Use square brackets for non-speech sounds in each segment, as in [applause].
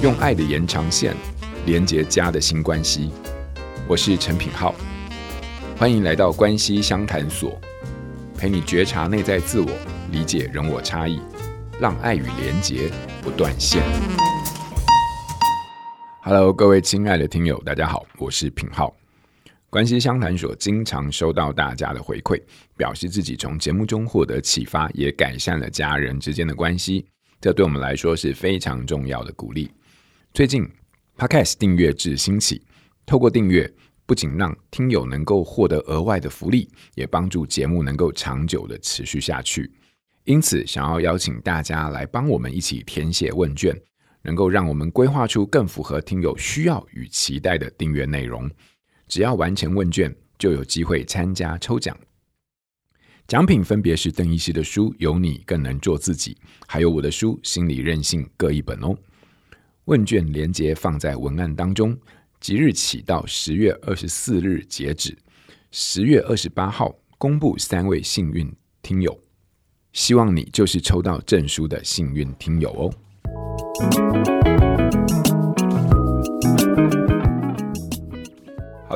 用爱的延长线连接家的新关系。我是陈品浩，欢迎来到关系相谈所，陪你觉察内在自我，理解人我差异，让爱与连结不断线。Hello，各位亲爱的听友，大家好，我是品浩。关系相谈所经常收到大家的回馈，表示自己从节目中获得启发，也改善了家人之间的关系。这对我们来说是非常重要的鼓励。最近，Podcast 订阅制兴起，透过订阅，不仅让听友能够获得额外的福利，也帮助节目能够长久的持续下去。因此，想要邀请大家来帮我们一起填写问卷，能够让我们规划出更符合听友需要与期待的订阅内容。只要完成问卷，就有机会参加抽奖。奖品分别是邓医师的书《有你更能做自己》，还有我的书《心理韧性》各一本哦。问卷连接放在文案当中，即日起到十月二十四日截止，十月二十八号公布三位幸运听友，希望你就是抽到证书的幸运听友哦。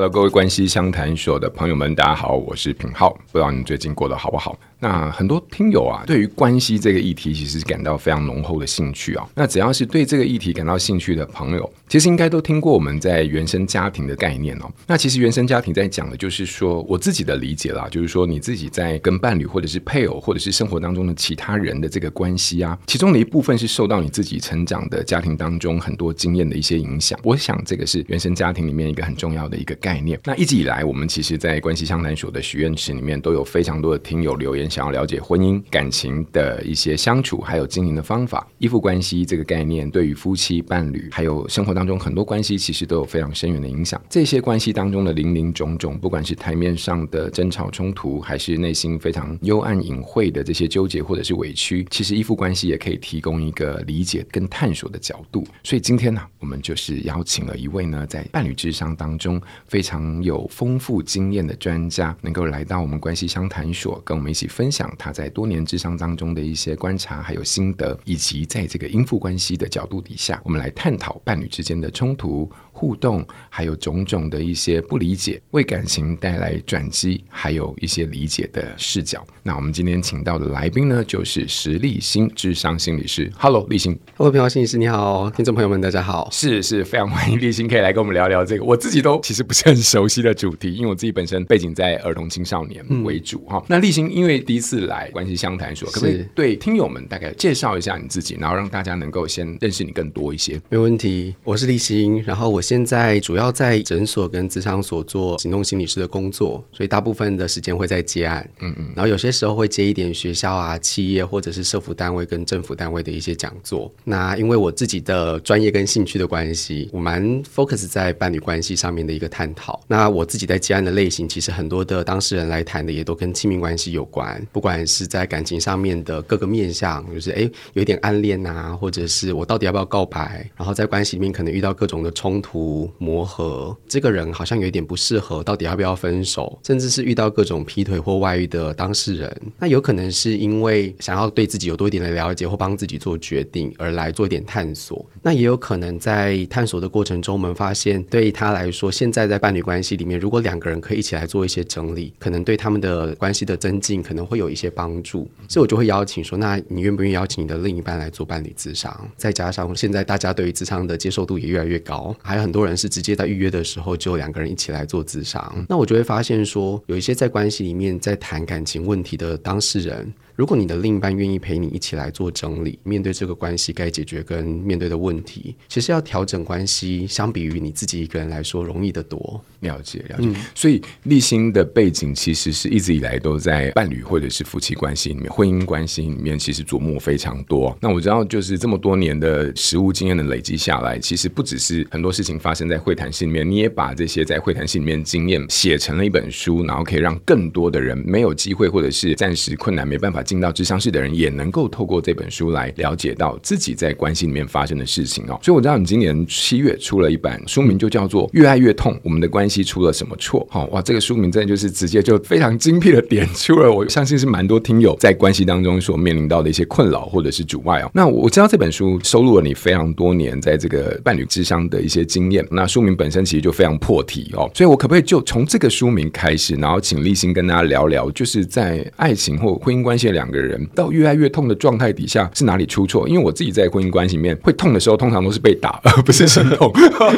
各位关系相谈所的朋友们，大家好，我是品浩，不知道你最近过得好不好？那很多听友啊，对于关系这个议题，其实感到非常浓厚的兴趣啊。那只要是对这个议题感到兴趣的朋友，其实应该都听过我们在原生家庭的概念哦。那其实原生家庭在讲的就是说，我自己的理解啦，就是说你自己在跟伴侣或者是配偶或者是生活当中的其他人的这个关系啊，其中的一部分是受到你自己成长的家庭当中很多经验的一些影响。我想这个是原生家庭里面一个很重要的一个概概念。那一直以来，我们其实，在关系相谈所的许愿池里面，都有非常多的听友留言。想要了解婚姻感情的一些相处，还有经营的方法，依附关系这个概念对于夫妻伴侣，还有生活当中很多关系，其实都有非常深远的影响。这些关系当中的林林总总，不管是台面上的争吵冲突，还是内心非常幽暗隐晦的这些纠结或者是委屈，其实依附关系也可以提供一个理解跟探索的角度。所以今天呢，我们就是邀请了一位呢，在伴侣智商当中非常有丰富经验的专家，能够来到我们关系商谈所，跟我们一起分。享他在多年智商当中的一些观察，还有心得，以及在这个依附关系的角度底下，我们来探讨伴侣之间的冲突。互动，还有种种的一些不理解，为感情带来转机，还有一些理解的视角。那我们今天请到的来宾呢，就是石立新智商心理师。Hello，立新。Hello，平华心理师，你好，听众朋友们，大家好。是是，非常欢迎立新可以来跟我们聊聊这个，我自己都其实不是很熟悉的主题，因为我自己本身背景在儿童青少年为主哈、嗯。那立新因为第一次来关系相谈所，可不可以对听友们大概介绍一下你自己，然后让大家能够先认识你更多一些？没问题，我是立新，然后我先。现在主要在诊所跟咨商所做行动心理师的工作，所以大部分的时间会在接案，嗯嗯，然后有些时候会接一点学校啊、企业或者是社福单位跟政府单位的一些讲座。那因为我自己的专业跟兴趣的关系，我蛮 focus 在伴侣关系上面的一个探讨。那我自己在接案的类型，其实很多的当事人来谈的也都跟亲密关系有关，不管是在感情上面的各个面向，就是哎有一点暗恋啊，或者是我到底要不要告白，然后在关系里面可能遇到各种的冲突。磨合，这个人好像有一点不适合，到底要不要分手？甚至是遇到各种劈腿或外遇的当事人，那有可能是因为想要对自己有多一点的了解，或帮自己做决定而来做一点探索。那也有可能在探索的过程中，我们发现对他来说，现在在伴侣关系里面，如果两个人可以一起来做一些整理，可能对他们的关系的增进可能会有一些帮助。所以我就会邀请说，那你愿不愿意邀请你的另一半来做伴侣智商？再加上现在大家对于智商的接受度也越来越高，还很多人。是直接在预约的时候就两个人一起来做咨商，那我就会发现说，有一些在关系里面在谈感情问题的当事人。如果你的另一半愿意陪你一起来做整理，面对这个关系该解决跟面对的问题，其实要调整关系，相比于你自己一个人来说，容易得多。了解了解，嗯、所以立新的背景其实是一直以来都在伴侣或者是夫妻关系里面、婚姻关系里面，其实琢磨非常多。那我知道，就是这么多年的实务经验的累积下来，其实不只是很多事情发生在会谈室里面，你也把这些在会谈室里面经验写成了一本书，然后可以让更多的人没有机会或者是暂时困难没办法。进到智商室的人，也能够透过这本书来了解到自己在关系里面发生的事情哦。所以我知道你今年七月出了一本书名，就叫做《越爱越痛》，我们的关系出了什么错？好哇，这个书名真的就是直接就非常精辟的点出了我相信是蛮多听友在关系当中所面临到的一些困扰或者是阻碍哦。那我知道这本书收录了你非常多年在这个伴侣智商的一些经验，那书名本身其实就非常破题哦。所以我可不可以就从这个书名开始，然后请立新跟大家聊聊，就是在爱情或婚姻关系的两个人到越来越痛的状态底下是哪里出错？因为我自己在婚姻关系里面会痛的时候，通常都是被打，而不是心痛，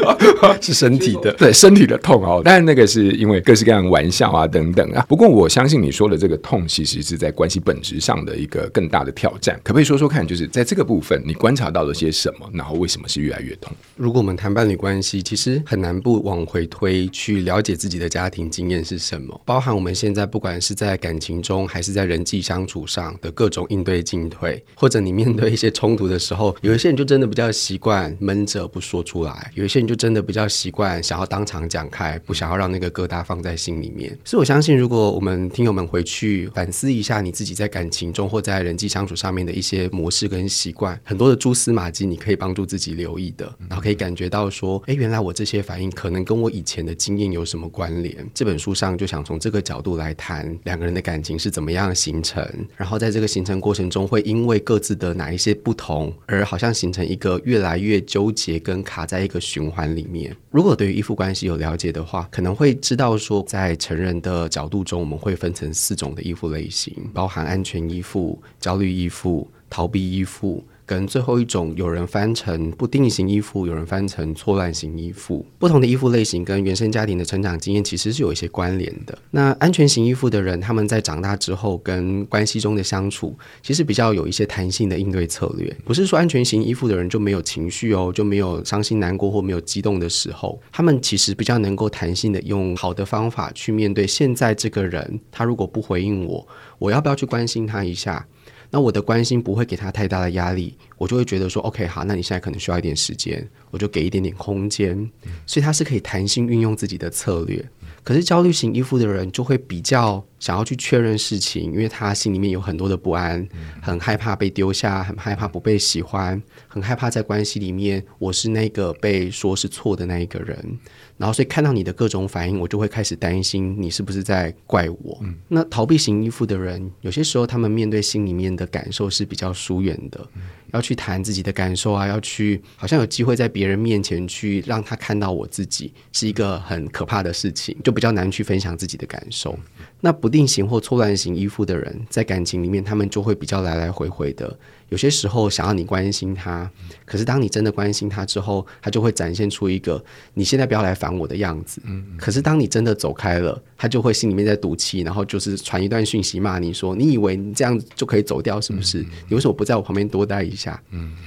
[laughs] 是身体的，[laughs] 对身体的痛哦。当然那个是因为各式各样的玩笑啊等等啊。不过我相信你说的这个痛，其实是在关系本质上的一个更大的挑战。可不可以说说看，就是在这个部分你观察到了些什么？然后为什么是越来越痛？如果我们谈伴侣关系，其实很难不往回推，去了解自己的家庭经验是什么，包含我们现在不管是在感情中，还是在人际相处上的各种应对进退，或者你面对一些冲突的时候，有一些人就真的比较习惯闷着不说出来，有一些人就真的比较习惯想要当场讲开，不想要让那个疙瘩放在心里面。所以我相信，如果我们听友们回去反思一下你自己在感情中或在人际相处上面的一些模式跟习惯，很多的蛛丝马迹，你可以帮助自己留意的，然后可以感觉到说，哎，原来我这些反应可能跟我以前的经验有什么关联。这本书上就想从这个角度来谈两个人的感情是怎么样形成，然后在这个形成过程中会因为各自的哪一些不同，而好像形成一个越来越纠结跟卡在一个循环里面。如果对于依附关系有了解的话，可能会知道说，在成人的角度中，我们会分成四种的依附类型，包含安全依附、焦虑依附、逃避依附。跟最后一种，有人翻成不定型依附，有人翻成错乱型依附。不同的依附类型跟原生家庭的成长经验其实是有一些关联的。那安全型依附的人，他们在长大之后跟关系中的相处，其实比较有一些弹性的应对策略。不是说安全型依附的人就没有情绪哦，就没有伤心难过或没有激动的时候。他们其实比较能够弹性的用好的方法去面对现在这个人。他如果不回应我，我要不要去关心他一下？那我的关心不会给他太大的压力，我就会觉得说，OK，好，那你现在可能需要一点时间，我就给一点点空间，所以他是可以弹性运用自己的策略。可是焦虑型依附的人就会比较想要去确认事情，因为他心里面有很多的不安，很害怕被丢下，很害怕不被喜欢，很害怕在关系里面我是那个被说是错的那一个人。然后，所以看到你的各种反应，我就会开始担心你是不是在怪我。嗯、那逃避型依附的人，有些时候他们面对心里面的感受是比较疏远的，嗯、要去谈自己的感受啊，要去好像有机会在别人面前去让他看到我自己，是一个很可怕的事情，就比较难去分享自己的感受。那不定型或错乱型依附的人，在感情里面，他们就会比较来来回回的。有些时候想要你关心他，可是当你真的关心他之后，他就会展现出一个你现在不要来烦我的样子。可是当你真的走开了，他就会心里面在赌气，然后就是传一段讯息骂你说：“你以为你这样就可以走掉是不是？你为什么不在我旁边多待一下？”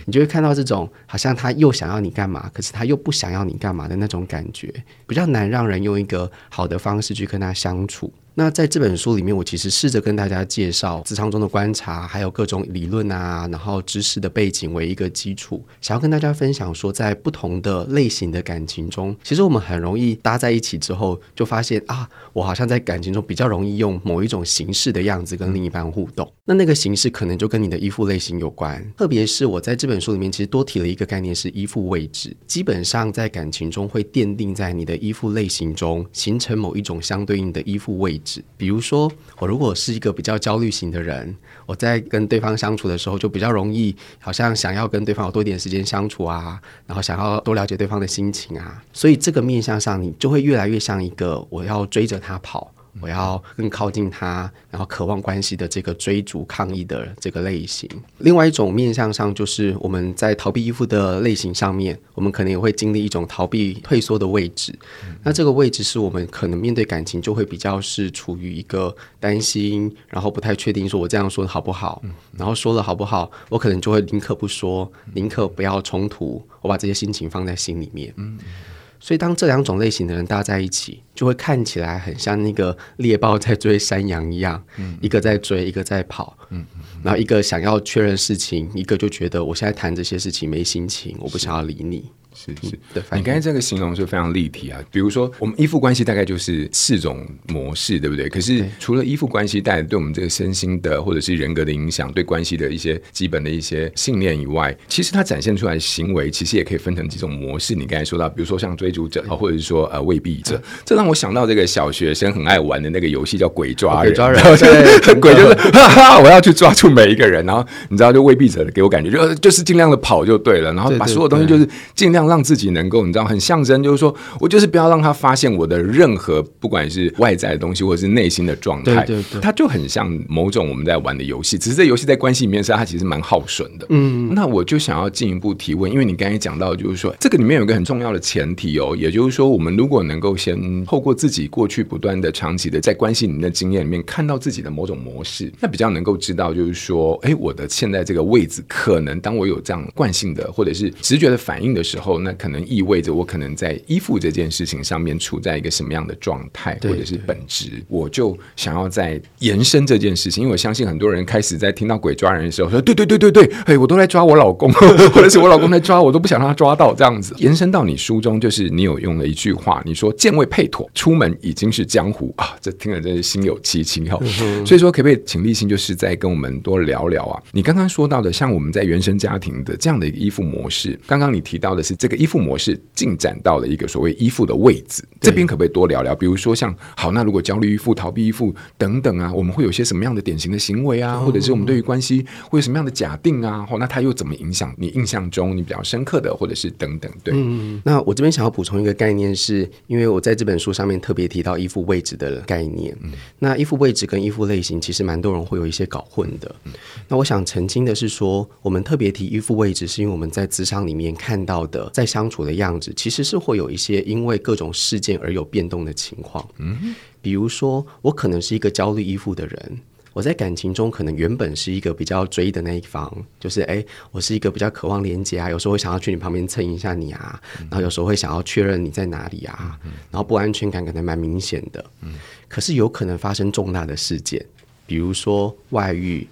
你就会看到这种好像他又想要你干嘛，可是他又不想要你干嘛的那种感觉，比较难让人用一个好的方式去跟他相处。那在这本书里面，我其实试着跟大家介绍职场中的观察，还有各种理论啊，然后知识的背景为一个基础，想要跟大家分享说，在不同的类型的感情中，其实我们很容易搭在一起之后，就发现啊，我好像在感情中比较容易用某一种形式的样子跟另一半互动。那那个形式可能就跟你的依附类型有关，特别是我在这本书里面其实多提了一个概念是依附位置，基本上在感情中会奠定在你的依附类型中形成某一种相对应的依附位置。比如说，我如果是一个比较焦虑型的人，我在跟对方相处的时候，就比较容易，好像想要跟对方有多一点时间相处啊，然后想要多了解对方的心情啊，所以这个面向上，你就会越来越像一个我要追着他跑。我要更靠近他，然后渴望关系的这个追逐抗议的这个类型。另外一种面向上，就是我们在逃避依附的类型上面，我们可能也会经历一种逃避退缩的位置。嗯、那这个位置是我们可能面对感情就会比较是处于一个担心，然后不太确定说我这样说的好不好，嗯、然后说了好不好，我可能就会宁可不说，宁可不要冲突，我把这些心情放在心里面。嗯所以，当这两种类型的人搭在一起，就会看起来很像那个猎豹在追山羊一样，嗯、一个在追，一个在跑，然后一个想要确认事情，一个就觉得我现在谈这些事情没心情，我不想要理你。是是，你刚才这个形容是非常立体啊。比如说，我们依附关系大概就是四种模式，对不对？可是除了依附关系带来对我们这个身心的或者是人格的影响，对关系的一些基本的一些信念以外，其实它展现出来的行为，其实也可以分成几种模式。你刚才说到，比如说像追逐者，或者是说呃卫避者，这让我想到这个小学生很爱玩的那个游戏叫鬼抓人，鬼抓人，对，[laughs] 鬼就是哈哈，我要去抓住每一个人，然后你知道，就卫避者的给我感觉就就是尽量的跑就对了，然后把所有东西就是尽量让自己能够，你知道，很象征，就是说我就是不要让他发现我的任何不管是外在的东西，或者是内心的状态，对对对，它就很像某种我们在玩的游戏，只是这游戏在关系里面是它其实蛮耗损的。嗯，那我就想要进一步提问，因为你刚才讲到，就是说这个里面有一个很重要的前提哦，也就是说，我们如果能够先透过自己过去不断的、长期的在关系里面的经验里面，看到自己的某种模式，那比较能够知道，就是说，哎，我的现在这个位置，可能当我有这样惯性的或者是直觉的反应的时候，那可能意味着我可能在依附这件事情上面处在一个什么样的状态，或者是本质，我就想要在延伸这件事情，因为我相信很多人开始在听到鬼抓人的时候说，对对对对对，哎，我都在抓我老公，[laughs] 或者是我老公在抓我，都不想让他抓到这样子。延伸到你书中，就是你有用了一句话，你说见位配妥，出门已经是江湖啊，这听了真是心有戚戚哈。所以说，可不可以请立新就是再跟我们多聊聊啊？你刚刚说到的，像我们在原生家庭的这样的一个依附模式，刚刚你提到的是这个依附模式进展到了一个所谓依附的位置，这边可不可以多聊聊？比如说像好，那如果焦虑依附、逃避依附等等啊，我们会有些什么样的典型的行为啊，或者是我们对于关系会有什么样的假定啊？哦，那它又怎么影响你印象中你比较深刻的，或者是等等？对，嗯，那我这边想要补充一个概念是，是因为我在这本书上面特别提到依附位置的概念。嗯，那依附位置跟依附类型，其实蛮多人会有一些搞混的。嗯，那我想澄清的是说，我们特别提依附位置，是因为我们在职场里面看到的，在相处的样子，其实是会有一些因为各种事件而有变动的情况。嗯，比如说我可能是一个焦虑依附的人。我在感情中可能原本是一个比较追的那一方，就是哎，我是一个比较渴望连接啊，有时候会想要去你旁边蹭一下你啊，然后有时候会想要确认你在哪里啊，然后不安全感可能蛮明显的。嗯可是有可能发生重大的事件，比如说外遇、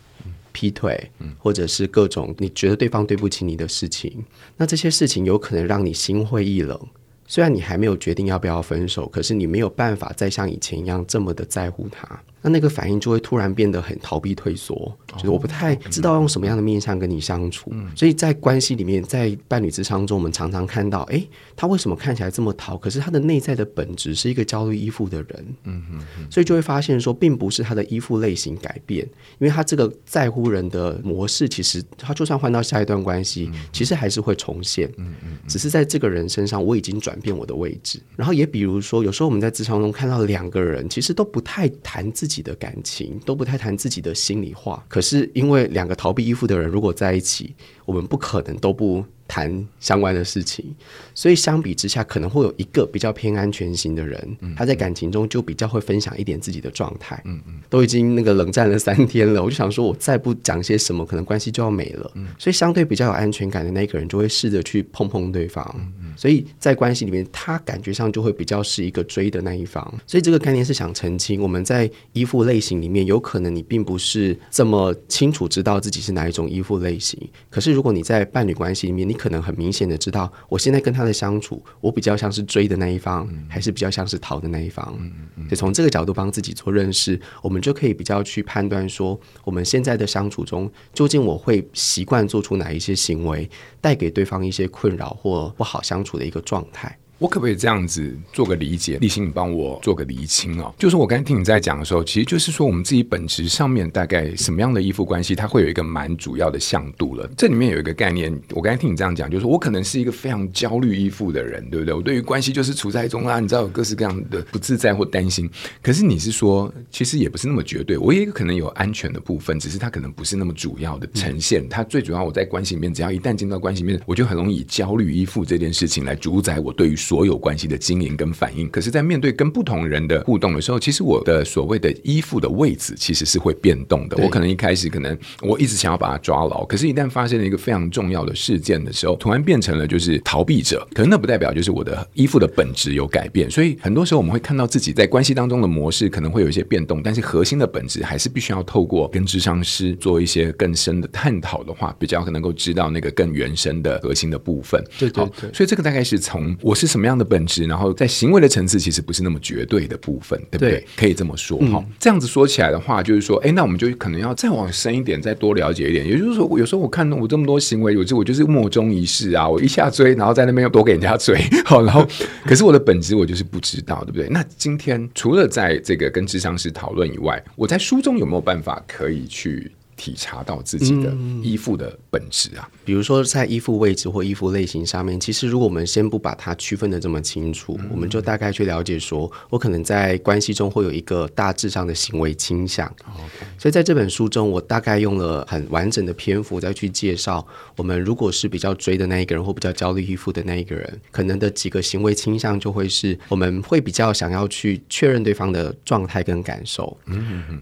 劈腿，或者是各种你觉得对方对不起你的事情，那这些事情有可能让你心灰意冷。虽然你还没有决定要不要分手，可是你没有办法再像以前一样这么的在乎他。那那个反应就会突然变得很逃避退缩，就是我不太知道用什么样的面向跟你相处。所以在关系里面，在伴侣之商中，我们常常看到，哎，他为什么看起来这么逃？可是他的内在的本质是一个焦虑依附的人。嗯哼，所以就会发现说，并不是他的依附类型改变，因为他这个在乎人的模式，其实他就算换到下一段关系，其实还是会重现。嗯嗯，只是在这个人身上，我已经转变我的位置。然后也比如说，有时候我们在职场中看到两个人，其实都不太谈自己。自己的感情都不太谈自己的心里话，可是因为两个逃避依附的人如果在一起，我们不可能都不。谈相关的事情，所以相比之下，可能会有一个比较偏安全型的人，他在感情中就比较会分享一点自己的状态。嗯嗯，都已经那个冷战了三天了，我就想说，我再不讲些什么，可能关系就要没了。嗯，所以相对比较有安全感的那个人，就会试着去碰碰对方。嗯嗯，所以在关系里面，他感觉上就会比较是一个追的那一方。所以这个概念是想澄清，我们在依附类型里面，有可能你并不是这么清楚知道自己是哪一种依附类型。可是如果你在伴侣关系里面，你可能很明显的知道，我现在跟他的相处，我比较像是追的那一方，嗯、还是比较像是逃的那一方？嗯嗯，就从这个角度帮自己做认识，我们就可以比较去判断说，我们现在的相处中，究竟我会习惯做出哪一些行为，带给对方一些困扰或不好相处的一个状态。我可不可以这样子做个理解？立信，你帮我做个厘清哦。就是我刚才听你在讲的时候，其实就是说我们自己本质上面大概什么样的依附关系，它会有一个蛮主要的向度了。这里面有一个概念，我刚才听你这样讲，就是我可能是一个非常焦虑依附的人，对不对？我对于关系就是处在一种啊，你知道有各式各样的不自在或担心。可是你是说，其实也不是那么绝对，我也可能有安全的部分，只是它可能不是那么主要的呈现。它最主要，我在关系里面，只要一旦进到关系里面，我就很容易以焦虑依附这件事情来主宰我对于所有关系的经营跟反应。可是，在面对跟不同人的互动的时候，其实我的所谓的依附的位置其实是会变动的。我可能一开始可能我一直想要把它抓牢，可是，一旦发生了一个非常重要的事件的时候，突然变成了就是逃避者。可能那不代表就是我的依附的本质有改变。所以，很多时候我们会看到自己在关系当中的模式可能会有一些变动，但是核心的本质还是必须要透过跟智商师做一些更深的探讨的话，比较能够知道那个更原生的核心的部分。对对对。所以这个大概是从我是什么样的本质，然后在行为的层次其实不是那么绝对的部分，对不对？对，可以这么说哈。嗯、这样子说起来的话，就是说，哎，那我们就可能要再往深一点，再多了解一点。也就是说，有时候我看到我这么多行为，有时候我就是莫衷一是啊，我一下追，[laughs] 然后在那边又多给人家追，好，然后 [laughs] 可是我的本质我就是不知道，对不对？那今天除了在这个跟智商师讨论以外，我在书中有没有办法可以去体察到自己的依附的本质啊，比如说在依附位置或依附类型上面，其实如果我们先不把它区分的这么清楚，嗯、我们就大概去了解说，我可能在关系中会有一个大致上的行为倾向。所以在这本书中，我大概用了很完整的篇幅再去介绍，我们如果是比较追的那一个人，或比较焦虑依附的那一个人，可能的几个行为倾向就会是，我们会比较想要去确认对方的状态跟感受。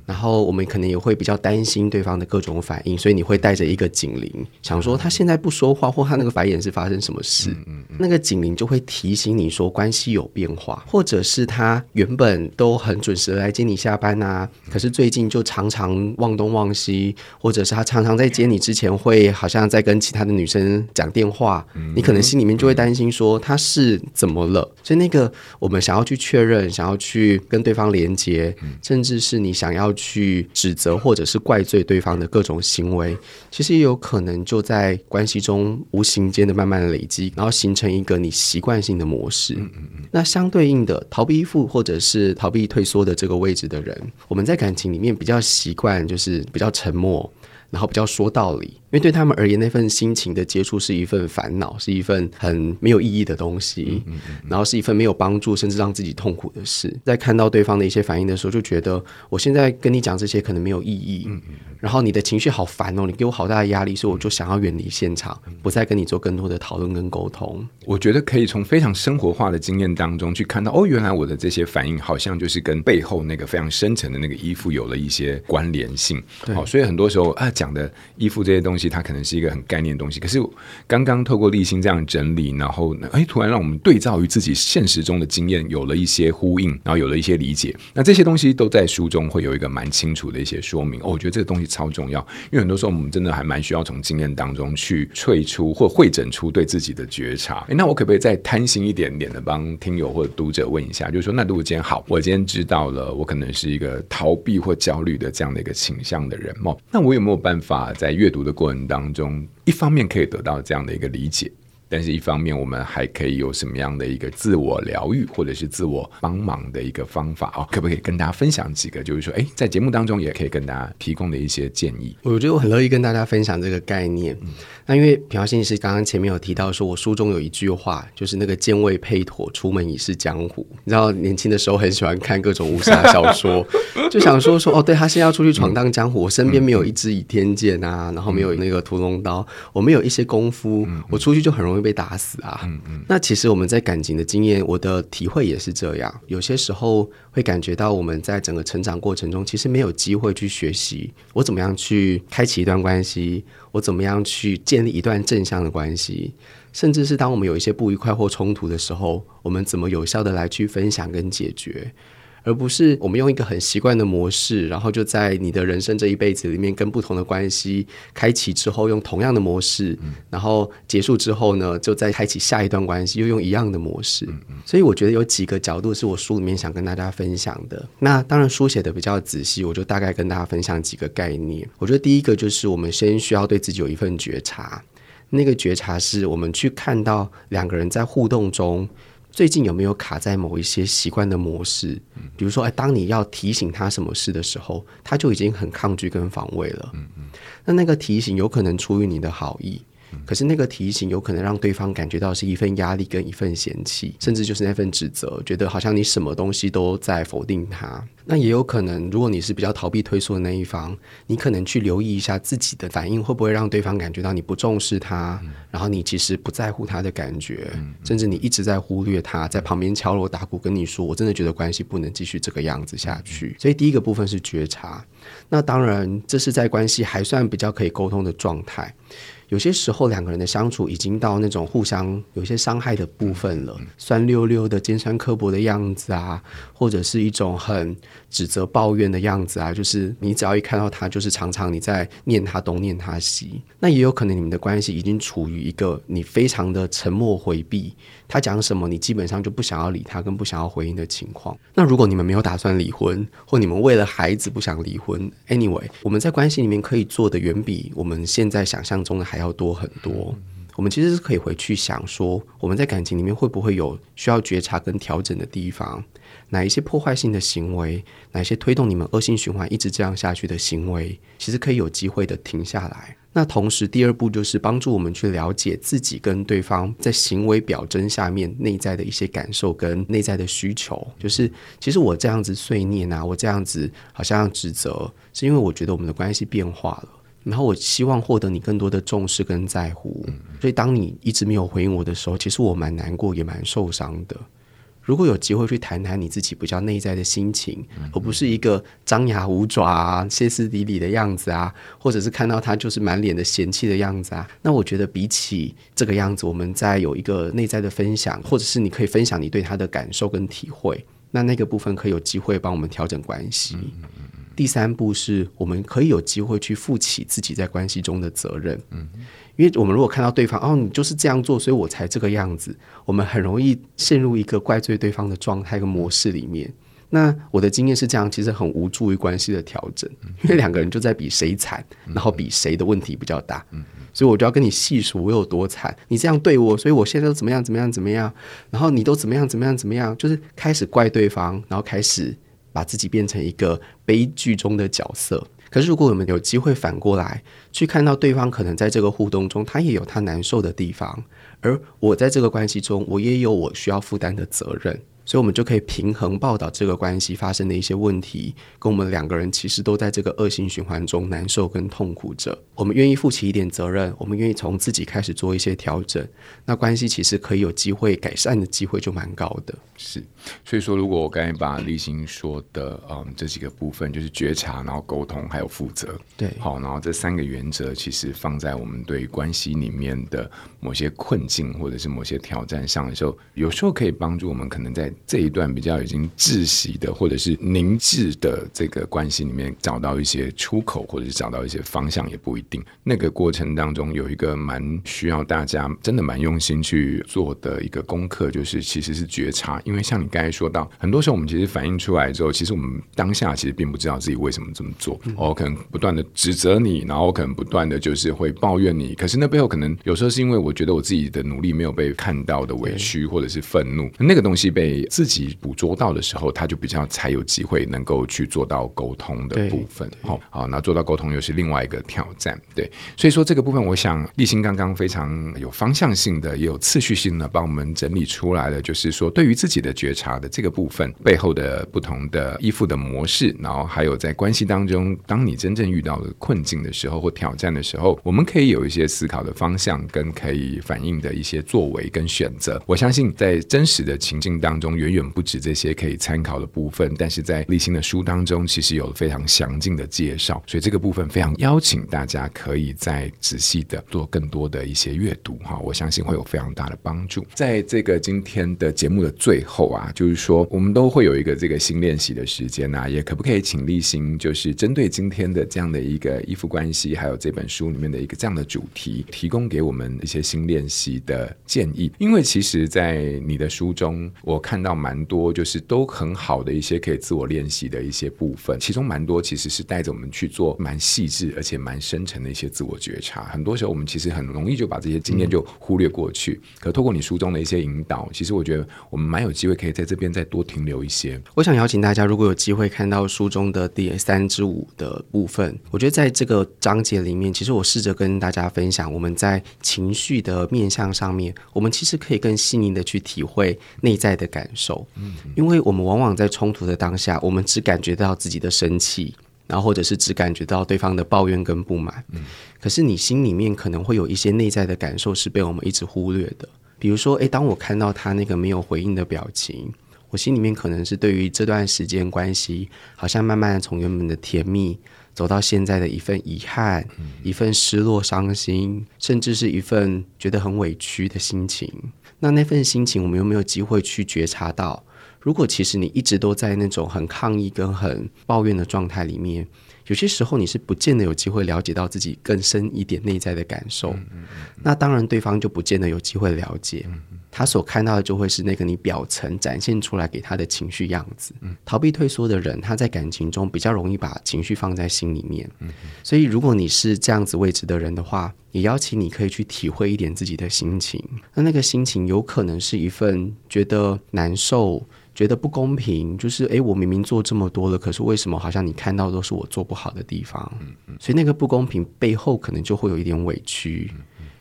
然后我们可能也会比较担心对方的各种反应，所以你会带着一个警铃，想说他现在不说话，或他那个白眼是发生什么事？嗯嗯嗯、那个警铃就会提醒你说关系有变化，或者是他原本都很准时来接你下班啊，可是最近就常常忘东忘西，或者是他常常在接你之前会好像在跟其他的女生讲电话，你可能心里面就会担心说他是怎么了？所以那个我们想要去确认，想要去跟对方连接，甚至是你想要去指责或者是怪罪对方的各种。行为其实也有可能就在关系中无形间的慢慢的累积，然后形成一个你习惯性的模式。嗯嗯嗯。那相对应的，逃避依附或者是逃避退缩的这个位置的人，我们在感情里面比较习惯就是比较沉默，然后比较说道理。因为对他们而言，那份心情的接触是一份烦恼，是一份很没有意义的东西，嗯嗯嗯、然后是一份没有帮助，甚至让自己痛苦的事。在看到对方的一些反应的时候，就觉得我现在跟你讲这些可能没有意义。嗯嗯、然后你的情绪好烦哦，你给我好大的压力，所以我就想要远离现场，不再跟你做更多的讨论跟沟通。我觉得可以从非常生活化的经验当中去看到，哦，原来我的这些反应好像就是跟背后那个非常深层的那个依附有了一些关联性。好对，所以很多时候啊，讲的依附这些东西。它可能是一个很概念的东西，可是刚刚透过立新这样整理，然后呢，哎，突然让我们对照于自己现实中的经验有了一些呼应，然后有了一些理解。那这些东西都在书中会有一个蛮清楚的一些说明。哦，我觉得这个东西超重要，因为很多时候我们真的还蛮需要从经验当中去萃出或会诊出对自己的觉察。哎，那我可不可以再贪心一点点的帮听友或者读者问一下，就是说，那如果今天好，我今天知道了，我可能是一个逃避或焦虑的这样的一个倾向的人嘛？那我有没有办法在阅读的过程当中，一方面可以得到这样的一个理解。但是，一方面我们还可以有什么样的一个自我疗愈，或者是自我帮忙的一个方法哦？可不可以跟大家分享几个？就是说，哎，在节目当中也可以跟大家提供的一些建议。我觉得我很乐意跟大家分享这个概念。嗯、那因为品皓心理师刚刚前面有提到说，我书中有一句话，就是那个“见未配妥，出门已是江湖”。你知道，年轻的时候很喜欢看各种武侠小说，[laughs] 就想说说哦，对他现在要出去闯荡江湖，嗯、我身边没有一支倚天剑啊，然后没有那个屠龙刀，我没有一些功夫，嗯、我出去就很容易。被打死啊！嗯嗯，那其实我们在感情的经验，我的体会也是这样。有些时候会感觉到我们在整个成长过程中，其实没有机会去学习我怎么样去开启一段关系，我怎么样去建立一段正向的关系，甚至是当我们有一些不愉快或冲突的时候，我们怎么有效的来去分享跟解决。而不是我们用一个很习惯的模式，然后就在你的人生这一辈子里面，跟不同的关系开启之后，用同样的模式，然后结束之后呢，就再开启下一段关系，又用一样的模式。所以我觉得有几个角度是我书里面想跟大家分享的。那当然书写的比较仔细，我就大概跟大家分享几个概念。我觉得第一个就是我们先需要对自己有一份觉察，那个觉察是我们去看到两个人在互动中。最近有没有卡在某一些习惯的模式？比如说，哎，当你要提醒他什么事的时候，他就已经很抗拒跟防卫了。嗯嗯。那那个提醒有可能出于你的好意，可是那个提醒有可能让对方感觉到是一份压力跟一份嫌弃，甚至就是那份指责，觉得好像你什么东西都在否定他。那也有可能，如果你是比较逃避退缩的那一方，你可能去留意一下自己的反应，会不会让对方感觉到你不重视他，嗯、然后你其实不在乎他的感觉，嗯、甚至你一直在忽略他，在旁边敲锣打鼓跟你说：“我真的觉得关系不能继续这个样子下去。嗯”所以第一个部分是觉察。那当然，这是在关系还算比较可以沟通的状态。有些时候，两个人的相处已经到那种互相有些伤害的部分了，酸溜溜的、尖酸刻薄的样子啊，或者是一种很指责、抱怨的样子啊，就是你只要一看到他，就是常常你在念他东、念他西。那也有可能你们的关系已经处于一个你非常的沉默回避，他讲什么你基本上就不想要理他，跟不想要回应的情况。那如果你们没有打算离婚，或你们为了孩子不想离婚，anyway，我们在关系里面可以做的远比我们现在想象中的还要。多很多，我们其实是可以回去想说，我们在感情里面会不会有需要觉察跟调整的地方？哪一些破坏性的行为，哪一些推动你们恶性循环一直这样下去的行为，其实可以有机会的停下来。那同时，第二步就是帮助我们去了解自己跟对方在行为表征下面内在的一些感受跟内在的需求。就是，其实我这样子碎念啊，我这样子好像指责，是因为我觉得我们的关系变化了。然后我希望获得你更多的重视跟在乎，所以当你一直没有回应我的时候，其实我蛮难过也蛮受伤的。如果有机会去谈谈你自己比较内在的心情，而不是一个张牙舞爪啊、歇斯底里的样子啊，或者是看到他就是满脸的嫌弃的样子啊，那我觉得比起这个样子，我们再有一个内在的分享，或者是你可以分享你对他的感受跟体会，那那个部分可以有机会帮我们调整关系。第三步是我们可以有机会去负起自己在关系中的责任，嗯，因为我们如果看到对方哦，你就是这样做，所以我才这个样子，我们很容易陷入一个怪罪对方的状态跟模式里面。那我的经验是这样，其实很无助于关系的调整，因为两个人就在比谁惨，然后比谁的问题比较大，所以我就要跟你细数我有多惨，你这样对我，所以我现在都怎么样怎么样怎么样，然后你都怎么样怎么样怎么样，就是开始怪对方，然后开始。把自己变成一个悲剧中的角色。可是，如果我们有机会反过来去看到对方，可能在这个互动中，他也有他难受的地方，而我在这个关系中，我也有我需要负担的责任。所以，我们就可以平衡报道这个关系发生的一些问题，跟我们两个人其实都在这个恶性循环中难受跟痛苦着。我们愿意负起一点责任，我们愿意从自己开始做一些调整，那关系其实可以有机会改善的机会就蛮高的。是，所以说，如果我刚才把立新说的，嗯，这几个部分就是觉察，然后沟通，还有负责，对，好，然后这三个原则其实放在我们对关系里面的某些困境或者是某些挑战上的时候，有时候可以帮助我们可能在。这一段比较已经窒息的，或者是凝滞的这个关系里面，找到一些出口，或者是找到一些方向，也不一定。那个过程当中有一个蛮需要大家真的蛮用心去做的一个功课，就是其实是觉察。因为像你刚才说到，很多时候我们其实反映出来之后，其实我们当下其实并不知道自己为什么这么做。我、哦、可能不断的指责你，然后可能不断的就是会抱怨你。可是那背后可能有时候是因为我觉得我自己的努力没有被看到的委屈，或者是愤怒，那个东西被。自己捕捉到的时候，他就比较才有机会能够去做到沟通的部分。好，好，那做到沟通又是另外一个挑战。对，所以说这个部分，我想立新刚刚非常有方向性的，也有次序性的帮我们整理出来了，就是说对于自己的觉察的这个部分背后的不同的依附的模式，然后还有在关系当中，当你真正遇到了困境的时候或挑战的时候，我们可以有一些思考的方向跟可以反映的一些作为跟选择。我相信在真实的情境当中。远远不止这些可以参考的部分，但是在立新的书当中，其实有了非常详尽的介绍，所以这个部分非常邀请大家可以再仔细的做更多的一些阅读哈，我相信会有非常大的帮助。在这个今天的节目的最后啊，就是说我们都会有一个这个新练习的时间呐、啊，也可不可以请立新就是针对今天的这样的一个依附关系，还有这本书里面的一个这样的主题，提供给我们一些新练习的建议？因为其实，在你的书中，我看。到蛮多，就是都很好的一些可以自我练习的一些部分，其中蛮多其实是带着我们去做蛮细致而且蛮深层的一些自我觉察。很多时候我们其实很容易就把这些经验就忽略过去。可透过你书中的一些引导，其实我觉得我们蛮有机会可以在这边再多停留一些。我想邀请大家，如果有机会看到书中的第三之五的部分，我觉得在这个章节里面，其实我试着跟大家分享，我们在情绪的面向上面，我们其实可以更细腻的去体会内在的感受。嗯，因为我们往往在冲突的当下，我们只感觉到自己的生气，然后或者是只感觉到对方的抱怨跟不满。嗯，可是你心里面可能会有一些内在的感受是被我们一直忽略的。比如说，诶，当我看到他那个没有回应的表情。我心里面可能是对于这段时间关系，好像慢慢的从原本的甜蜜走到现在的一份遗憾、嗯、一份失落、伤心，甚至是一份觉得很委屈的心情。那那份心情，我们有没有机会去觉察到？如果其实你一直都在那种很抗议跟很抱怨的状态里面，有些时候你是不见得有机会了解到自己更深一点内在的感受。那当然，对方就不见得有机会了解。他所看到的就会是那个你表层展现出来给他的情绪样子。逃避退缩的人，他在感情中比较容易把情绪放在心里面。所以如果你是这样子位置的人的话，也邀请你可以去体会一点自己的心情。那那个心情有可能是一份觉得难受、觉得不公平，就是诶，我明明做这么多了，可是为什么好像你看到都是我做不好的地方？嗯嗯，所以那个不公平背后可能就会有一点委屈，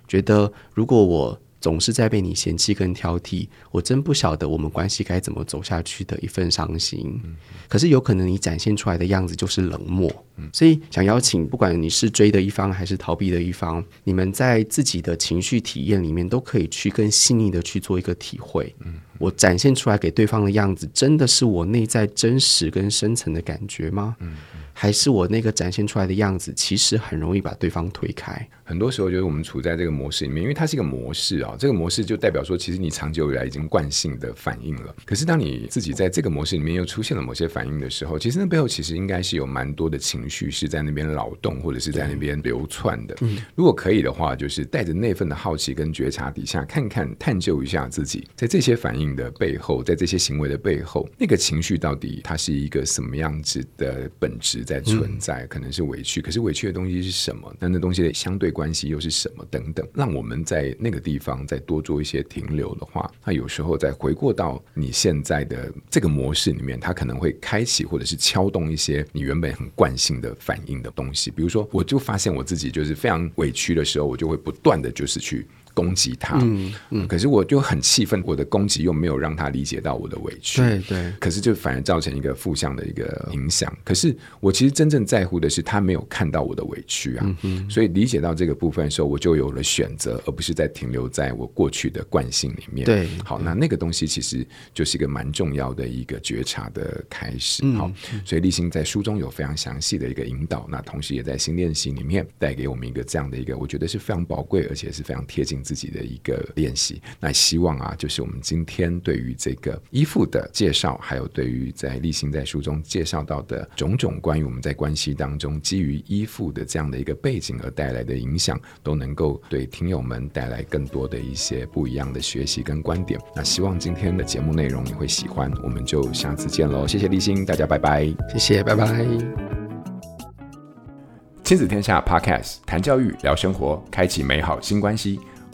觉得如果我。总是在被你嫌弃跟挑剔，我真不晓得我们关系该怎么走下去的一份伤心。嗯、可是有可能你展现出来的样子就是冷漠，嗯、所以想邀请，不管你是追的一方还是逃避的一方，你们在自己的情绪体验里面都可以去更细腻的去做一个体会。嗯、我展现出来给对方的样子，真的是我内在真实跟深层的感觉吗？嗯还是我那个展现出来的样子，其实很容易把对方推开。很多时候，就是我们处在这个模式里面，因为它是一个模式啊。这个模式就代表说，其实你长久以来已经惯性的反应了。可是，当你自己在这个模式里面又出现了某些反应的时候，其实那背后其实应该是有蛮多的情绪是在那边劳动，或者是在那边流窜的。嗯，如果可以的话，就是带着那份的好奇跟觉察底下，看看探究一下自己在这些反应的背后，在这些行为的背后，那个情绪到底它是一个什么样子的本质在存在？嗯、可能是委屈，可是委屈的东西是什么？那那东西的相对关系又是什么？等等，让我们在那个地方再多做一些停留的话，那有时候再回过到你现在的这个模式里面，它可能会开启或者是敲动一些你原本很惯性的反应的东西。比如说，我就发现我自己就是非常委屈的时候，我就会不断的就是去。攻击他，嗯嗯，可是我就很气愤，我的攻击又没有让他理解到我的委屈，对对，可是就反而造成一个负向的一个影响。可是我其实真正在乎的是他没有看到我的委屈啊，嗯，所以理解到这个部分的时候，我就有了选择，而不是在停留在我过去的惯性里面。对，好，那那个东西其实就是一个蛮重要的一个觉察的开始。好，所以立新在书中有非常详细的一个引导，那同时也在新练习里面带给我们一个这样的一个，我觉得是非常宝贵，而且是非常贴近自己的一个练习，那希望啊，就是我们今天对于这个依附的介绍，还有对于在立新在书中介绍到的种种关于我们在关系当中基于依附的这样的一个背景而带来的影响，都能够对听友们带来更多的一些不一样的学习跟观点。那希望今天的节目内容你会喜欢，我们就下次见喽！谢谢立新，大家拜拜，谢谢，拜拜。亲子天下 Podcast 谈教育、聊生活，开启美好新关系。